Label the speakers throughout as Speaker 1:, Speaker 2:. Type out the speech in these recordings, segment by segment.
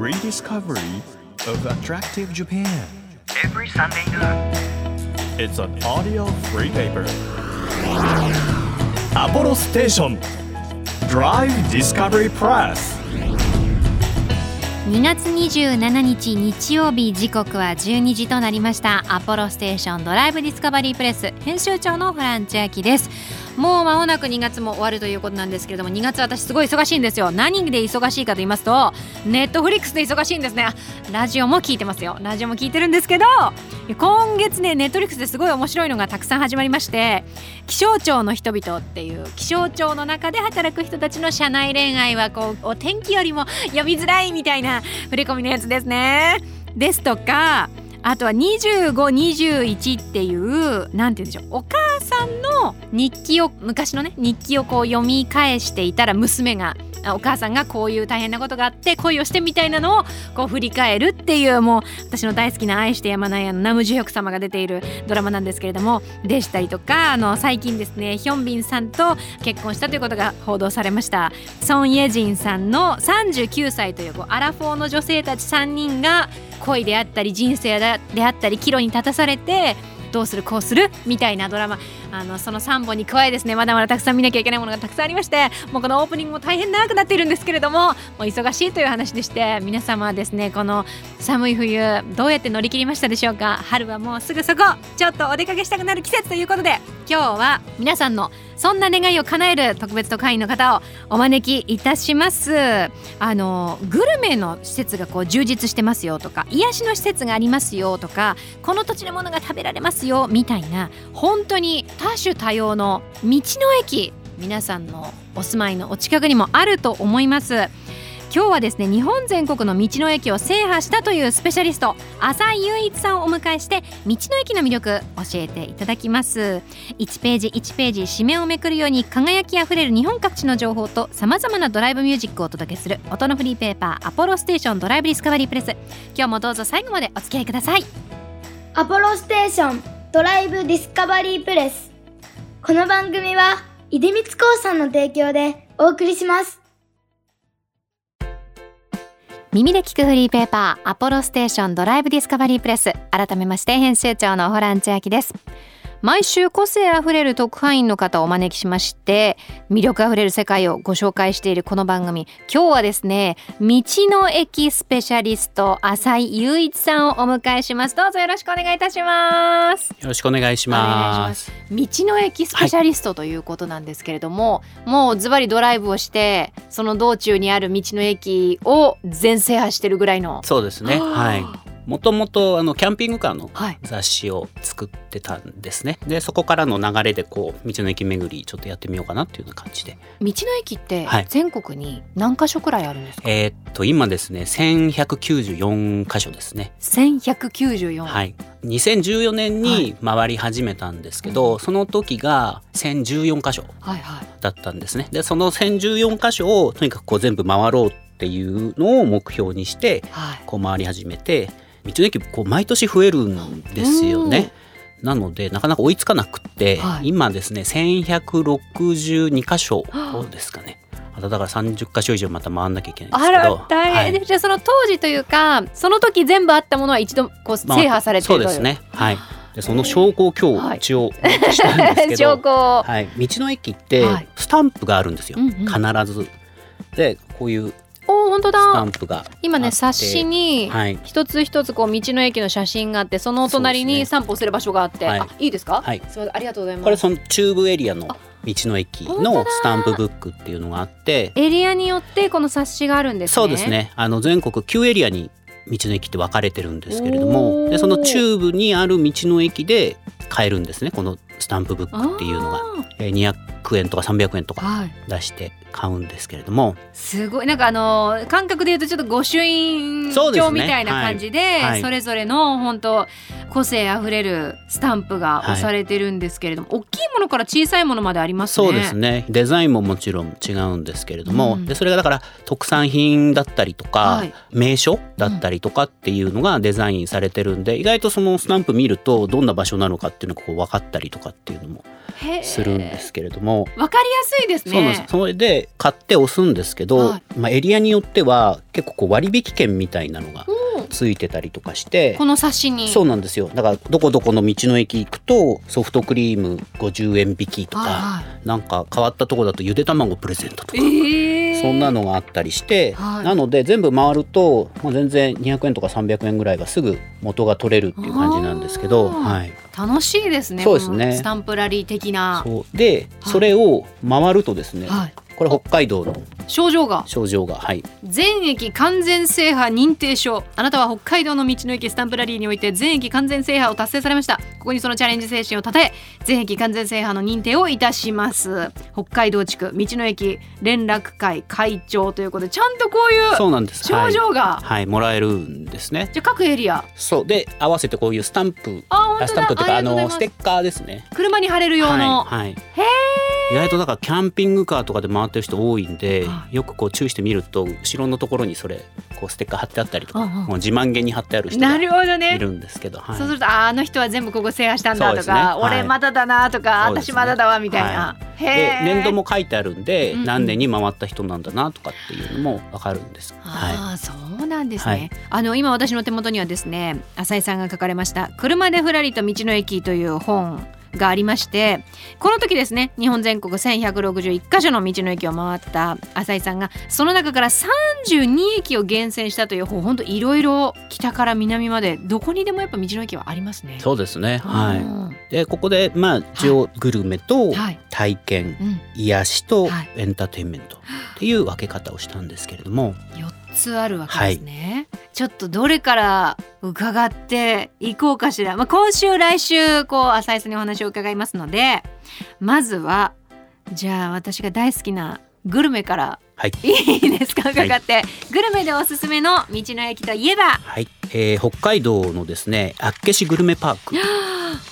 Speaker 1: rediscovery of attractive Japan.
Speaker 2: every Sunday noon.
Speaker 1: It's an audio free paper. Apollo Station Drive Discovery Press.
Speaker 3: 2月27日日曜日時刻は12時となりましたアポロステーションドライブディスカバリープレス編集長のフランチャーキですもう間もなく2月も終わるということなんですけれども2月私すごい忙しいんですよ。何で忙しいかと言いますとネットフリックスで忙しいんですね。ラジオも聞いてますよ。ラジオも聞いてるんですけど今月ねネットフリックスですごい面白いのがたくさん始まりまして気象庁の人々っていう気象庁の中で働く人たちの社内恋愛はこうお天気よりも読みづらいみたいな振り込みのやつですね。ですとかあとは2521っていうなんて言うんでしょうお母さんの日記を昔のね日記をこう読み返していたら娘がお母さんがこういう大変なことがあって恋をしてみたいなのをこう振り返るっていうもう私の大好きな愛してやまないあのナムジュヒョク様が出ているドラマなんですけれどもでしたりとかあの最近ですねヒョンビンさんと結婚したということが報道されました。ソン・イェジンさんの39歳というこうアラフォーの女性たち3人が恋であったり人生であったり岐路に立たされてどうするこうするみたいなドラマ。あのその3本に加えですねまだまだたくさん見なきゃいけないものがたくさんありましてもうこのオープニングも大変長くなっているんですけれどももう忙しいという話でして皆様はですねこの寒い冬どうやって乗り切りましたでしょうか？春はもうすぐそこ。ちょっとお出かけしたくなる季節ということで。今日は皆さんのそんな願いを叶える特別特派員の方をお招きいたします。あのグルメの施設がこう充実してますよとか癒しの施設がありますよとかこの土地のものが食べられますよみたいな本当に多種多様の道の駅皆さんのお住まいのお近くにもあると思います。今日はですね日本全国の道の駅を制覇したというスペシャリスト浅井雄一さんをお迎えして道の駅の魅力教えていただきます。1ページ1ページ紙面をめくるように輝きあふれる日本各地の情報とさまざまなドライブミュージックをお届けする音のフリーペーパーアポロステーションドライブディスカバリープレス。今日もどうぞ最後までお付き合いください。
Speaker 4: アポロステーションドライブディスカバリープレス。この番組は出光興産の提供でお送りします。
Speaker 3: 耳で聞くフリーペーパーアポロステーションドライブディスカバリープレス。改めまして編集長のホラン千秋です。毎週個性あふれる特派員の方をお招きしまして魅力あふれる世界をご紹介しているこの番組今日はですね道の駅スペシャリスト浅井雄一さんをお迎えしますどうぞよろしくお願いいたします
Speaker 5: よろしくお願いします。
Speaker 3: 道の駅スペシャリストということなんですけれども、もうズバリドライブをしてその道中にある道の駅を全制覇してるぐらいの
Speaker 5: そうですね。はい。もともとあのキャンピングカーの
Speaker 3: はい
Speaker 5: 雑誌を作ってたんですね。でそこからの流れでこう道の駅巡りちょっとやってみようかなっていうような感じで。
Speaker 3: 道の駅って
Speaker 5: はい
Speaker 3: 全国に何箇所くらいあるんですか、
Speaker 5: えーっと今ですね1194箇所ですね。
Speaker 3: 1194、
Speaker 5: はい。2014年に回り始めたんですけど、その時が1014箇所
Speaker 3: はいはい
Speaker 5: だったんですね。でその1014箇所をとにかくこう全部回ろうっていうのを目標にして
Speaker 3: はい
Speaker 5: こう回り始めて道の駅こう毎年増えるんですよね。なのでなかなか追いつかなくって、
Speaker 3: はい。
Speaker 5: 今ですね1162箇所ですかね。だから30箇所以上また回んなきゃいけないんです
Speaker 3: あ。ら大変。で、
Speaker 5: はい
Speaker 3: じゃあその当時というかその時全部あったものは一度こう
Speaker 5: まあ
Speaker 3: 制覇されてる
Speaker 5: そうですね。はい。でその証拠を今
Speaker 3: はい。
Speaker 5: 日一応したんですけど、
Speaker 3: 証拠
Speaker 5: はい、道の駅って
Speaker 3: はい。
Speaker 5: スタンプがあるんですよ、
Speaker 3: うんうん。
Speaker 5: 必ず。でこういう
Speaker 3: お本当
Speaker 5: スタ
Speaker 3: だ
Speaker 5: ンプが
Speaker 3: 今ね冊子に
Speaker 5: はい。
Speaker 3: 一つ一つこう道の駅の写真があってそのお隣に散歩する場所があって、
Speaker 5: はい。
Speaker 3: あいいですか、
Speaker 5: はい。
Speaker 3: すいませんありがとうございます。
Speaker 5: これその中部エリアの
Speaker 3: あ
Speaker 5: 道の駅のスタンプブックっていうのがあって
Speaker 3: エリアによってこの冊子があるんですね。
Speaker 5: そうですね。あの全国9エリアに道の駅って分かれてるんですけれど
Speaker 3: お
Speaker 5: も
Speaker 3: ー。
Speaker 5: でその中部にある道の駅で買えるんですね。このスタンプブックっていうのが、えー200円とか300円とか
Speaker 3: はい。
Speaker 5: 出して買うんですけれども。
Speaker 3: すごい。なんかあの感覚で言うとちょっと御朱印帳みたいな感じで
Speaker 5: はい。はい。
Speaker 3: それぞれの本当個性あふれるスタンプが押されてるんですけれども、大きいものから小さいものまでありますね。
Speaker 5: そうですね。デザインももちろん違うんですけれども、
Speaker 3: うん。
Speaker 5: でそれがだから特産品だったりとか、
Speaker 3: はい。
Speaker 5: 名所だったりとかっていうのがデザインされてるんで、意外とそのスタンプ見るとどんな場所なのかっていうのがこう分かったりとかっていうのもするんですけれども、
Speaker 3: わかりやすいですね。
Speaker 5: そうなんです。それで買って押すんですけど、
Speaker 3: はい。
Speaker 5: まあ、エリアによっては結構こう割引券みたいなのが
Speaker 3: うん。
Speaker 5: ついてたりとかして。
Speaker 3: この冊子に。
Speaker 5: そうなんですよ。だからどこどこの道の駅行くとソフトクリーム50円引きとか、
Speaker 3: はいはい。
Speaker 5: なんか変わったとこだとゆで卵プレゼントとか、
Speaker 3: えー、
Speaker 5: そんなのがあったりして、
Speaker 3: はい。
Speaker 5: なので全部回るともう全然200円とか300円ぐらいがすぐ元が取れるっていう感じなんですけど、はい、
Speaker 3: 楽しいですね
Speaker 5: そうですね。
Speaker 3: スタンプラリー的な。
Speaker 5: で
Speaker 3: はい。
Speaker 5: それを回るとですね、
Speaker 3: はい。
Speaker 5: これ北海道の
Speaker 3: 症状が。
Speaker 5: 症状がはい。
Speaker 3: 全駅完全制覇認定証。あなたは北海道の道の駅スタンプラリーにおいて全駅完全制覇を達成されました。ここにそのチャレンジ精神をたたえ全駅完全制覇の認定をいたします。北海道地区道の駅連絡会会長ということでちゃんとこういう
Speaker 5: そうなんです。
Speaker 3: 症状が、
Speaker 5: はい、はい、もらえるんですね。
Speaker 3: じゃあ各エリア。
Speaker 5: そう。で合わせてこういうスタンプ
Speaker 3: あ本当だ。
Speaker 5: スタンプっていうかあのステッカーですね。
Speaker 3: 車に貼れる用の、
Speaker 5: はい、はい、意外とだからキャンピングカーとかで回ってる人多いんで、
Speaker 3: は
Speaker 5: よくこう注意してみると後ろのところにそれこうステッカー貼ってあったりとか、もう自慢げに貼ってある人
Speaker 3: な
Speaker 5: がいるんですけど、はい。
Speaker 3: そうするとああの人は全部ここ制覇したんだと
Speaker 5: そうですね。
Speaker 3: か、
Speaker 5: はい。
Speaker 3: 俺まだだなとか、
Speaker 5: ね。
Speaker 3: 私まだだわみたいな、へ
Speaker 5: で
Speaker 3: え
Speaker 5: 年度も書いてあるんで、
Speaker 3: うんうん。
Speaker 5: 何年に回った人なんだなとかっていうのもわかるんです。はい。
Speaker 3: ああそうなんですね、
Speaker 5: はい。
Speaker 3: あの今私の手元にはですね浅井さんが書かれました「車でふらりと道の駅」という本がありましてこの時ですね日本全国1161カ所の道の駅を回った浅井さんがその中から32駅を厳選したという本当いろいろ北から南までどこにでもやっぱ道の駅はありますね。
Speaker 5: そうですね。
Speaker 3: う
Speaker 5: は
Speaker 3: ん
Speaker 5: い。でここでまあ一応グルメと
Speaker 3: はい。
Speaker 5: 体験、
Speaker 3: うん、
Speaker 5: 癒しと
Speaker 3: はい。
Speaker 5: エンターテインメントっていう分け方をしたんですけれども、
Speaker 3: 4つあるわけですね、ちょっとどれから伺っていこうかしら、まあ、今週来週こう浅井さんにお話を伺いますのでまずはじゃあ私が大好きなグルメから
Speaker 5: はい。
Speaker 3: いいですか？伺って、グルメでおすすめの道の駅といえば？
Speaker 5: はい、えー北海道のですね厚岸グルメパーク。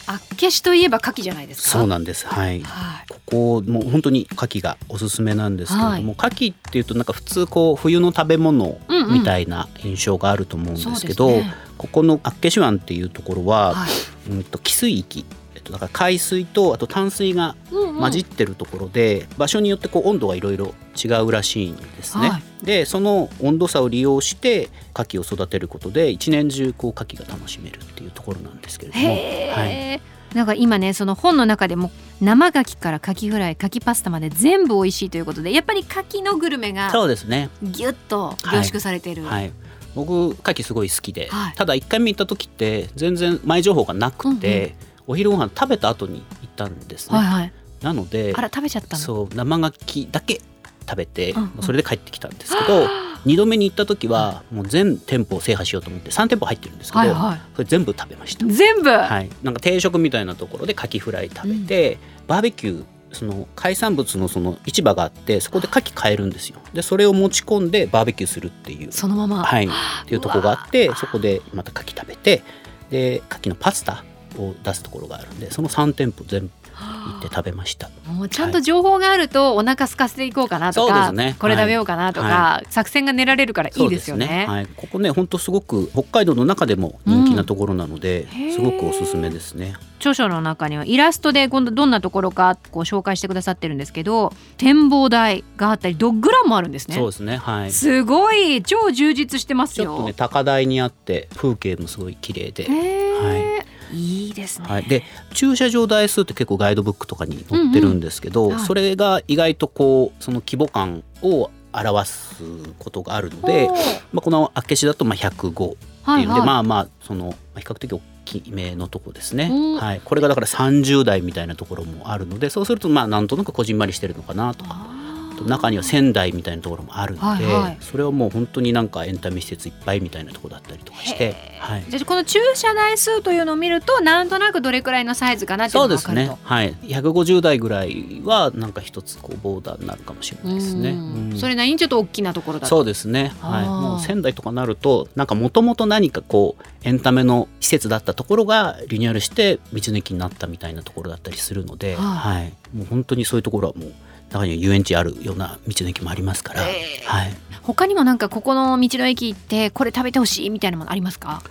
Speaker 3: 厚岸といえば牡蠣じゃないですか？
Speaker 5: そうなんです。はい。
Speaker 3: はい。
Speaker 5: ここもう本当に牡蠣がおすすめなんですけれども、牡蠣っていうとなんか普通こう冬の食べ物
Speaker 3: うんうん
Speaker 5: みたいな印象があると思うんですけど、
Speaker 3: そうですね。
Speaker 5: ここの厚岸湾っていうところは、
Speaker 3: はい。
Speaker 5: うんと汽水域とだから海水とあと淡水が
Speaker 3: うんうん。
Speaker 5: 混じってるところで、場所によってこう温度がいろいろ違うらしいんですね。
Speaker 3: はい。
Speaker 5: でその温度差を利用して牡蠣を育てることで一年中こう牡蠣が楽しめるっていうところなんですけれども、
Speaker 3: へ
Speaker 5: はい、
Speaker 3: え、なんか今ねその本の中でも生牡蠣から牡蠣フライ牡蠣パスタまで全部美味しいということでやっぱり牡蠣のグルメが
Speaker 5: そうですね。
Speaker 3: ギュッと凝縮されている、
Speaker 5: はい。僕牡蠣すごい好きで、
Speaker 3: はい。
Speaker 5: ただ一回目行った時って全然前情報がなくて、
Speaker 3: うんうん
Speaker 5: お昼ご飯食べた後に行ったんですね。
Speaker 3: はいはい。
Speaker 5: なので
Speaker 3: あら食べちゃったの？
Speaker 5: そう生牡蠣だけ食べて、
Speaker 3: うんうん。
Speaker 5: それで帰ってきたんですけど 2度目に行った時はもう全店舗を制覇しようと思って3店舗入ってるんですけど、
Speaker 3: はいはい。
Speaker 5: それ全部食べました。
Speaker 3: 全部、
Speaker 5: はい、なんか定食みたいなところでカキフライ食べて、バーベキューその海産物のその市場があってそこで牡蠣買えるんですよ。でそれを持ち込んでバーベキューするっていう。
Speaker 3: そのまま、
Speaker 5: はい。っていうところがあってそこでまた牡蠣食べてで牡蠣のパスタを出すところがあるんでその3店舗全部行って食べました。
Speaker 3: もうちゃんと情報があるとお腹空かせていこうかなとか、
Speaker 5: ですね。
Speaker 3: これ食べようかなとか、
Speaker 5: は
Speaker 3: 作戦が練られるからいいですよね。
Speaker 5: そうはい、ここね本当すごく北海道の中でも人気なところなので、
Speaker 3: へー。
Speaker 5: すごくおすすめですね。
Speaker 3: 著書の中にはイラストで今度どんなところかこう紹介してくださってるんですけど展望台があったりドッグランもあるんですね。
Speaker 5: そうですね。はい。
Speaker 3: すごい超充実してますよ。
Speaker 5: ちょっとね高台にあって風景もすごい綺麗で、
Speaker 3: へーいいですね。
Speaker 5: はい、で駐車場台数って結構ガイドブックとかに載ってるんですけど、
Speaker 3: うんうん。はい。
Speaker 5: それが意外とこうその規模感を表すことがあるので、まあ、この厚岸だとまあ105っていうんで、
Speaker 3: はいはい。
Speaker 5: まあまあそのまあ比較的大きめのとこですね、
Speaker 3: うん。
Speaker 5: はい、これがだから30代みたいなところもあるのでそうするとまあなんとなくこじんまりしてるのかなとか。
Speaker 3: あー
Speaker 5: 中には仙台みたいなところもあるので、
Speaker 3: はいはい
Speaker 5: それはもう本当になんかエンタメ施設いっぱいみたいなところだったりとかして、はい、
Speaker 3: じゃあこの駐車台数というのを見るとなんとなくどれくらいのサイズかなっていう
Speaker 5: そうです
Speaker 3: のが分かると。
Speaker 5: ね。はい。150代ぐらいはなんか一つこうボーダーになるかもしれないですね。
Speaker 3: うん
Speaker 5: うん
Speaker 3: それなりにちょっと大きなところだと
Speaker 5: そうですね。はい。もう仙台とかなるとなんかもともと何かこうエンタメの施設だったところがリニューアルして道の駅になったみたいなところだったりするので、
Speaker 3: は
Speaker 5: はい。もう本当にそういうところはもう中には遊園地あるような道の駅もありますから、
Speaker 3: えー
Speaker 5: はい。
Speaker 3: 他にもなんかここの道の駅行ってこれ食べてほしいみたいなものありますか？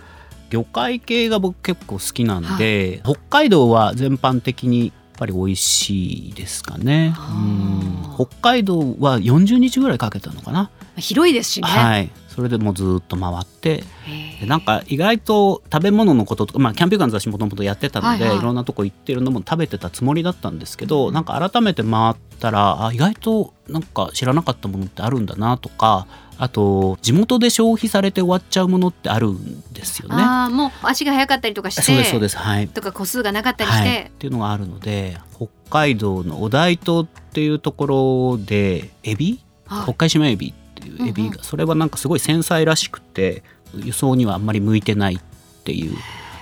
Speaker 5: 魚介系が僕結構好きなんで、北海道は全般的にぱり美味しいですかね。
Speaker 3: あ
Speaker 5: うん。
Speaker 3: ー
Speaker 5: 北海道は40日ぐらいかけたのかな、
Speaker 3: 広いですしね、
Speaker 5: はいそれでもうずっと回ってなんか意外と食べ物のこととか、まあ、キャンピングカーの雑誌もともとやってたので、
Speaker 3: はいはい。
Speaker 5: いろんなとこ行ってるのも食べてたつもりだったんですけどなんか改めて回ったらあ意外となんか知らなかったものってあるんだなとかあと地元で消費されて終わっちゃうものってあるんですよね。
Speaker 3: ああもう足が速かったりとかして
Speaker 5: そうですそうです。はい。
Speaker 3: とか個数がなかったりして、
Speaker 5: はい、っていうのがあるので北海道のお大東っていうところでエビ？
Speaker 3: はい。
Speaker 5: 北海島エビっていうエビが、
Speaker 3: うん。う
Speaker 5: それはなんかすごい繊細らしくて輸送にはあんまり向いてないっていう。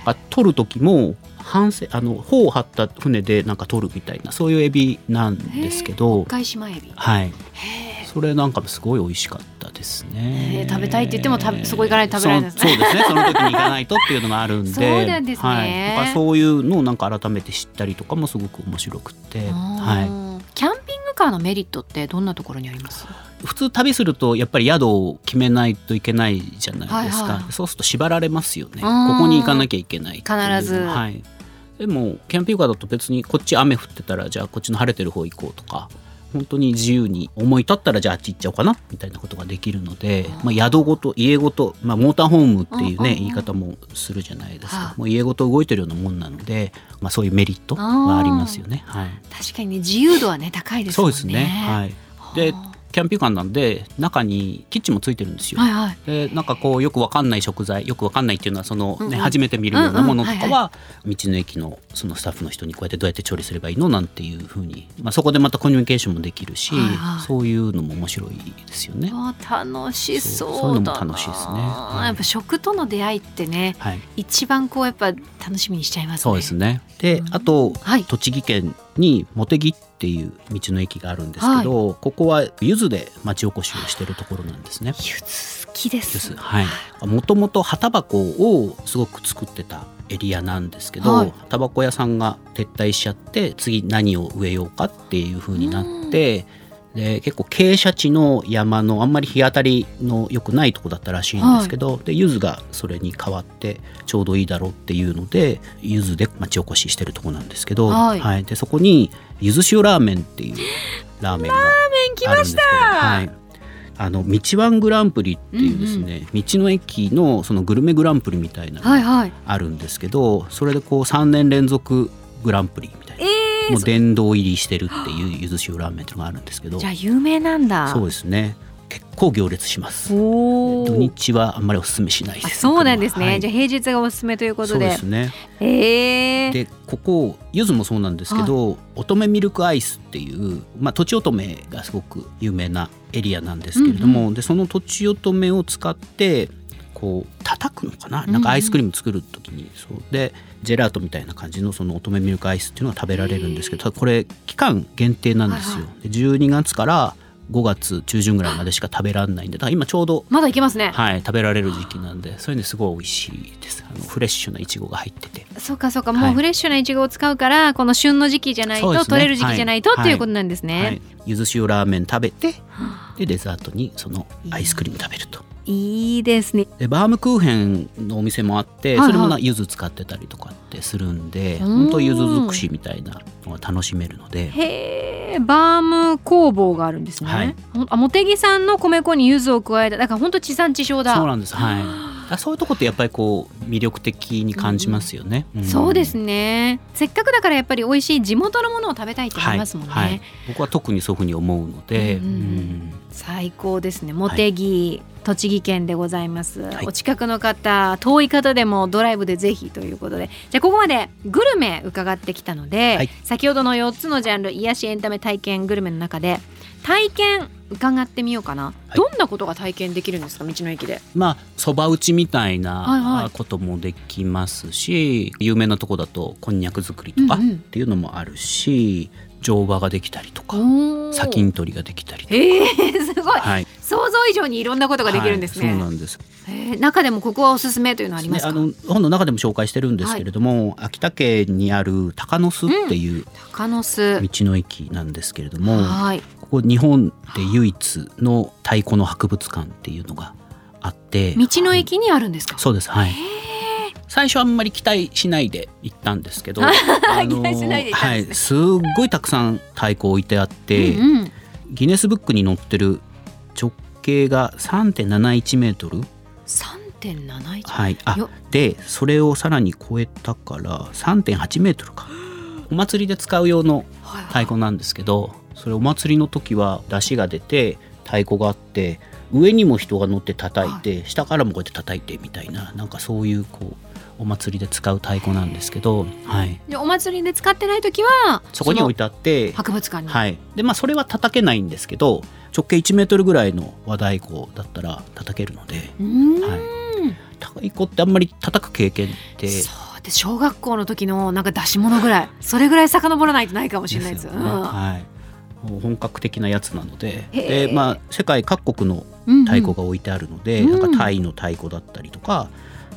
Speaker 5: あ取る時も反省あの帆を張った船でなんか取るみたいなそういうエビなんですけど。
Speaker 3: 北海島エビ。
Speaker 5: はい。
Speaker 3: へ
Speaker 5: それなんかすごい美味しかったですね。
Speaker 3: 食べたいって言っても食べそこ行かないと食べられない
Speaker 5: そうそうですね。その時に行かないとっていうのがあるんで、
Speaker 3: そうなんですね。
Speaker 5: はい。そういうのをなんか改めて知ったりとかもすごく面白くて、
Speaker 3: ー。
Speaker 5: は
Speaker 3: キャンピングカーのメリットってどんなところにあります？
Speaker 5: い。普通旅するとやっぱり宿を決めないといけないじゃないですか。
Speaker 3: はいはい
Speaker 5: そうすると縛られますよね。こ
Speaker 3: うん
Speaker 5: こに行かなきゃいけない
Speaker 3: 必ず
Speaker 5: はい。でもキャンピングカーだと別にこっち雨降ってたらじゃあこっちの晴れてる方行こうとか。本当に自由に思い立ったらじゃああっち行っちゃおうかなみたいなことができるので、まあ、宿ごと家ごと、まあ、モーターホームっていうね、言い方もするじゃないですか、
Speaker 3: はい
Speaker 5: もう家ごと動いてるようなもんなので、まあ、そういうメリットはありますよね。はい、
Speaker 3: 確かにね自由度はね高いですね。
Speaker 5: そうですね、はい、でキャンピングカーなんで中にキッチンもついてるんですよ。
Speaker 3: はいはい。
Speaker 5: でなんかこうよくわかんない食材よくわかんないっていうのはその、ね
Speaker 3: うんうん。
Speaker 5: 初めて見るようなものとか
Speaker 3: うんうん。
Speaker 5: は道の駅のそのスタッフの人にこうやってどうやって調理すればいいのなんていうふうに、まあ、そこでまたコミュニケーションもできるし、
Speaker 3: はいはい。
Speaker 5: そういうのも面白いですよね。
Speaker 3: あ楽しそうだな。
Speaker 5: そうそういうのも楽しいですね。はい。
Speaker 3: やっぱ食との出会いってね
Speaker 5: はい、
Speaker 3: 一番こうやっぱ楽しみにしちゃいますね。
Speaker 5: そうですね。であと
Speaker 3: はい。
Speaker 5: 栃木県に茂木っていう道の駅があるんですけど、ここは柚子で町おこしをしてるところなんですね。
Speaker 3: 柚子好きです。
Speaker 5: はい。もともと葉タバコをすごく作ってたエリアなんですけど、
Speaker 3: はい。
Speaker 5: タバコ屋さんが撤退しちゃって次何を植えようかっていう風になって、で結構傾斜地の山のあんまり日当たりの良くないとこだったらしいんですけど、で柚子がそれに変わってちょうどいいだろうっていうので柚子で町おこししてるとこなんですけど、
Speaker 3: はい。
Speaker 5: でそこに柚子塩ラーメンっていう ラーメンがあるんですけど、はい、あの道ワングランプリっていうですね、道の駅のそのグルメグランプリみたいなのが
Speaker 3: はいはい。
Speaker 5: あるんですけど、それでこう3年連続グランプリみもう殿堂入りしてるっていうゆず塩ラーメンっていうのがあるんですけど。
Speaker 3: じゃあ有名なんだ。
Speaker 5: そうですね。結構行列します。土日はあんまりお勧めしないです。
Speaker 3: あそうなんですね、
Speaker 5: はい。
Speaker 3: じゃあ平日がおすすめということ
Speaker 5: そう
Speaker 3: で
Speaker 5: ですね。
Speaker 3: えー、
Speaker 5: でここゆずもそうなんですけど、乙女ミルクアイスっていう、まあ、とちおとめがすごく有名なエリアなんですけれども、でそのとちおとめを使ってこう叩くのかな？なんかアイスクリーム作る時に、そう。でジェラートみたいな感じのその乙女ミルクアイスっていうのが食べられるんですけどただこれ期間限定なんですよ。で12月から5月中旬ぐらいまでしか食べられないんでだから今ちょうど
Speaker 3: まだいけますね、
Speaker 5: はい、食べられる時期なんでそれですごい美味しいです。あのフレッシュないちごが入ってて。
Speaker 3: そうかそうか。
Speaker 5: はい。
Speaker 3: もうフレッシュなイチゴを使うからこの旬の時期じゃないと、
Speaker 5: そうですね。
Speaker 3: 取れる時期じゃないと、
Speaker 5: はい
Speaker 3: ってい。うことなんですね、
Speaker 5: はい、ゆず塩ラーメン食べてでデザートにそのアイスクリーム食べると
Speaker 3: いいですね。
Speaker 5: でバームクーヘンのお店もあってそれもな柚子使ってたりとかってするんで
Speaker 3: うん。
Speaker 5: 本当柚子尽くしみたいなのが楽しめるので。
Speaker 3: へえバーム工房があるんですね、
Speaker 5: はい。
Speaker 3: あ茂木さんの米粉に柚子を加えただから本当地産地消だ。
Speaker 5: そうなんです。はいだからそういうとこってやっぱりこう魅力的に感じますよね、ん。
Speaker 3: そうですね。せっかくだからやっぱり美味しい地元のものを食べたいって思いますもんね、
Speaker 5: はいはい。僕は特にそういうふうに思うので、
Speaker 3: うんうん。うん。
Speaker 5: うん
Speaker 3: 最高ですね。茂木、栃木県でございます、
Speaker 5: はい。
Speaker 3: お近くの方遠い方でもドライブでぜひということで。じゃあここまでグルメ伺ってきたので、
Speaker 5: はい。
Speaker 3: 先ほどの4つのジャンル癒しエンタメ体験グルメの中で体験伺ってみようかな、
Speaker 5: い。
Speaker 3: どんなことが体験できるんですか？道の駅で。
Speaker 5: まあそば打ちみたい
Speaker 3: はいは
Speaker 5: ないこともできますし、有名なとこだとこんにゃく作りとかっ
Speaker 3: うんうん。
Speaker 5: ていうのもあるし、乗馬ができたりとか砂金取りができたりとか、
Speaker 3: えー、すごい。
Speaker 5: はい、
Speaker 3: 想像以上にいろんなことができるんですね、
Speaker 5: はいそうなんです。
Speaker 3: えー中でもここはおすすめというのはありますか、
Speaker 5: ねあの本の中でも紹介してるんですけれども、秋田県にある鷹の巣っていう
Speaker 3: 鷹の巣。
Speaker 5: 道の駅なんですけれども、
Speaker 3: はい
Speaker 5: ここ日本で唯一の太鼓の博物館っていうのがあって、
Speaker 3: 道の駅にあるんですか？
Speaker 5: そうですはい。最初あんまり期待しないで行ったんですけど はい、すっごいたくさん太鼓置いてあって、
Speaker 3: うんうん。
Speaker 5: ギネスブックに載ってる直径が3.71メートル。
Speaker 3: 3.71
Speaker 5: はい。あ
Speaker 3: よ。
Speaker 5: でそれをさらに超えたから3.8メートルか。お祭りで使う用の太鼓なんですけどそれお祭りの時は出汁が出て太鼓があって上にも人が乗って叩いて、下からもこうやって叩いてみたいななんかそういうこうお祭りで使う太鼓なんですけど、はい、
Speaker 3: でお祭りで使ってない時は
Speaker 5: そこに置い
Speaker 3: て
Speaker 5: てあって
Speaker 3: 博物館に、
Speaker 5: はい、でまあそれは叩けないんですけど直径1メートルぐらいの和太鼓だったら叩けるので、
Speaker 3: うーん。
Speaker 5: はい、太鼓ってあんまり叩く経験って
Speaker 3: そうで小学校の時のなんか出し物ぐらいそれぐらい遡らないとないかもしれないです
Speaker 5: よね、
Speaker 3: うん。
Speaker 5: はい、本格的なやつなのでで、まあ、世界各国の
Speaker 3: うんうん
Speaker 5: 太鼓が置いてあるので、
Speaker 3: うん。
Speaker 5: なんかタイの太鼓だったりとか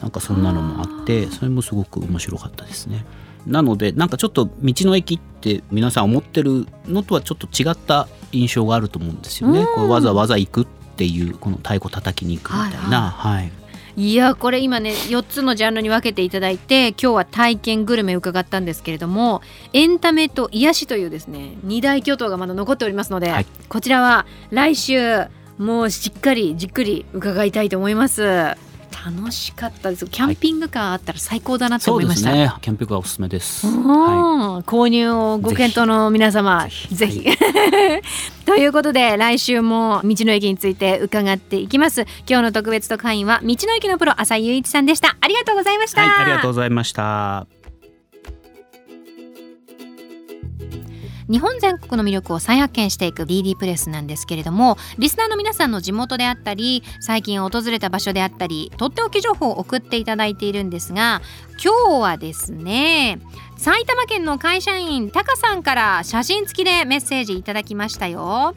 Speaker 5: なんかそんなのもあってそれもすごく面白かったですね。なのでなんかちょっと道の駅って皆さん思ってるのとはちょっと違った印象があると思うんですよね。
Speaker 3: うん。
Speaker 5: こうわざわざ行くっていうこの太鼓叩きに行くみたいな、はい
Speaker 3: いやこれ今ね4つのジャンルに分けていただいて今日は体験グルメ伺ったんですけれどもエンタメと癒しというですね二大巨頭がまだ残っておりますので、
Speaker 5: はい。
Speaker 3: こちらは来週もうしっかりじっくり伺いたいと思います楽しかったです。キャンピングカーあったら最高だなと思いますした、
Speaker 5: ね。キャンピングカーおすすめです。
Speaker 3: うん
Speaker 5: は
Speaker 3: 購入をご検討の皆様。ぜひ。ということで来週も道の駅について伺っていきます。今日の特別特派員は道の駅のプロ浅井雄一さんでした。ありがとうございました、
Speaker 5: はい、ありがとうございました。
Speaker 3: 日本全国の魅力を再発見していく DD プレスなんですけれどもリスナーの皆さんの地元であったり最近訪れた場所であったりとっておき情報を送っていただいているんですが今日はですね埼玉県の会社員タカさんから写真付きでメッセージいただきましたよ。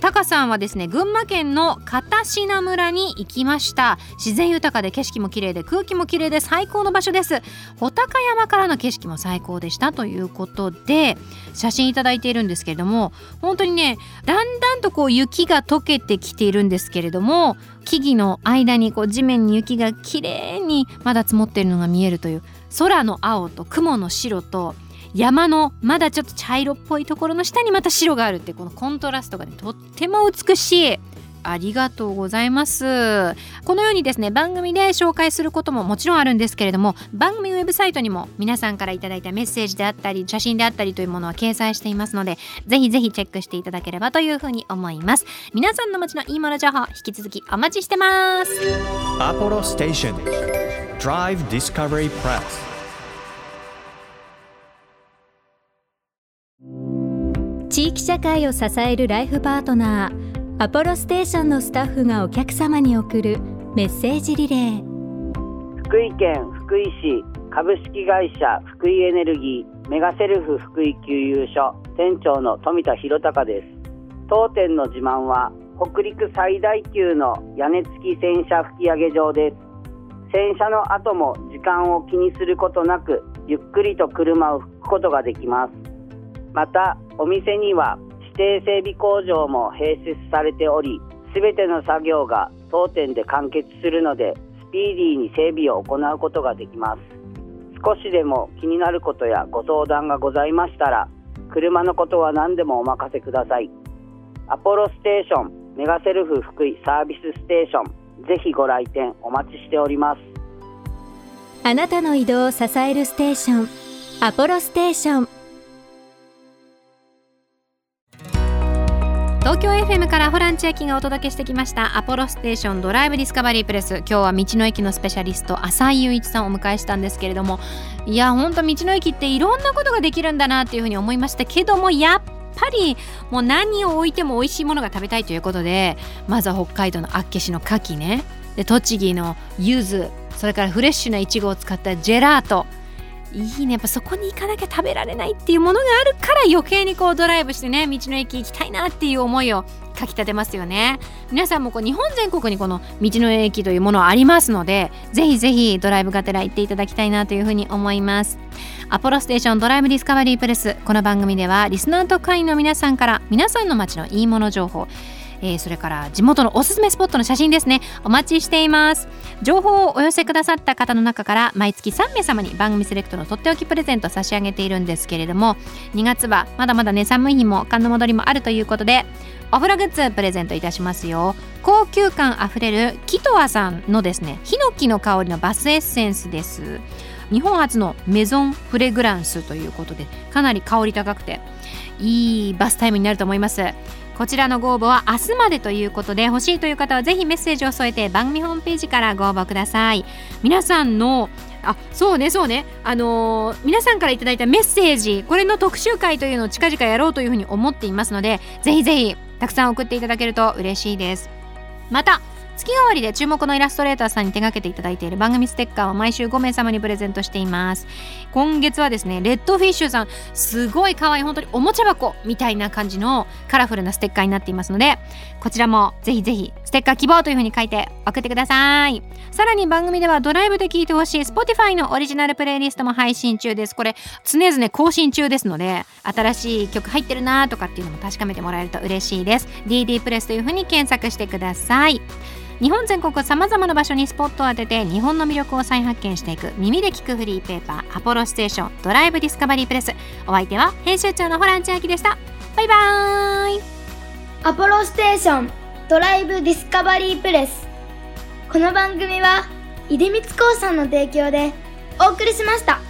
Speaker 3: タカさんはですね群馬県の片品村に行きました。自然豊かで景色も綺麗で空気も綺麗で最高の場所です。穂高山からの景色も最高でしたということで写真いただいているんですけれども本当にねだんだんとこう雪が溶けてきているんですけれども木々の間にこう地面に雪が綺麗にまだ積もっているのが見えるという空の青と雲の白と山のまだちょっと茶色っぽいところの下にまた白があるってこのコントラストがねとっても美しい。ありがとうございます。このようにですね番組で紹介することももちろんあるんですけれども番組ウェブサイトにも皆さんからいただいたメッセージであったり写真であったりというものは掲載していますのでぜひぜひチェックしていただければというふうに思います。皆さんの街のいいもの情報引き続きお待ちしてます。
Speaker 1: Apollo Station Drive Discovery Press
Speaker 6: 地域社会を支えるライフパートナーアポロステーションのスタッフがお客様に送るメッセージリレー。
Speaker 7: 福井県福井市株式会社福井エネルギーメガセルフ福井給油所店長の富田博隆です。当店の自慢は北陸最大級の屋根付き洗車吹き上げ場です。洗車の後も時間を気にすることなくゆっくりと車を拭くことができます。またお店には指定整備工場も併設されておりすべての作業が当店で完結するのでスピーディーに整備を行うことができます。少しでも気になることやご相談がございましたら車のことは何でもお任せください。アポロステーションメガセルフ福井サービスステーションぜひご来店お待ちしております。
Speaker 6: あなたの移動を支えるステーションアポロステーション。
Speaker 3: 東京 FM からホラン千秋がお届けしてきました。アポロステーションドライブディスカバリープレス。今日は道の駅のスペシャリスト浅井雄一さんをお迎えしたんですけれども。いや本当道の駅っていろんなことができるんだなっていうふうに思いました。けどもやっぱりもう何を置いても美味しいものが食べたいということでまずは北海道の厚岸の牡蠣ね。で栃木の柚子。それからフレッシュないちごを使ったジェラート。いいね。やっぱそこに行かなきゃ食べられないっていうものがあるから余計にこうドライブしてね道の駅行きたいなっていう思いをかきたてますよね。皆さんもこう日本全国にこの道の駅というものありますのでぜひぜひドライブがてら行っていただきたいなというふうに思います。アポロステーションドライブディスカバリープレス。この番組ではリスナーと会員の皆さんから皆さんの街のいいもの情報えーそれから地元のおすすめスポットの写真ですね。お待ちしています。情報をお寄せくださった方の中から毎月3名様に番組セレクトのとっておきプレゼント差し上げているんですけれども2月はまだまだね寒い日も寒の戻りもあるということでお風呂グッズプレゼントいたしますよ。高級感あふれるキトアさんのですねヒノキの香りのバスエッセンスです。日本初のメゾンフレグランスということでかなり香り高くていいバスタイムになると思います。こちらのご応募は明日までということで欲しいという方はぜひメッセージを添えて番組ホームページからご応募ください。皆さんのあそうねそうね。あのー皆さんからいただいたメッセージこれの特集会というのを近々やろうというふうに思っていますのでぜひぜひたくさん送っていただけると嬉しいです。また月替わりで注目のイラストレーターさんに手掛けていただいている番組ステッカーを毎週5名様にプレゼントしています。今月はですねレッドフィッシュさんすごい可愛い本当におもちゃ箱みたいな感じのカラフルなステッカーになっていますのでこちらもぜひぜひステッカー希望というふうに書いて送ってください。さらに番組ではドライブで聴いてほしい Spotify のオリジナルプレイリストも配信中です。これ常々更新中ですので新しい曲入ってるなとかっていうのも確かめてもらえると嬉しいです。DD プレスというふうに検索してください。日本全国さまざまな場所にスポットを当てて日本の魅力を再発見していく耳で聞くフリーペーパーアポロステーションドライブディスカバリープレス。お相手は編集長のホラン千秋でした。バイバーイ。
Speaker 4: アポロステーションドライブディスカバリープレス。この番組は出光興産の提供でお送りしました。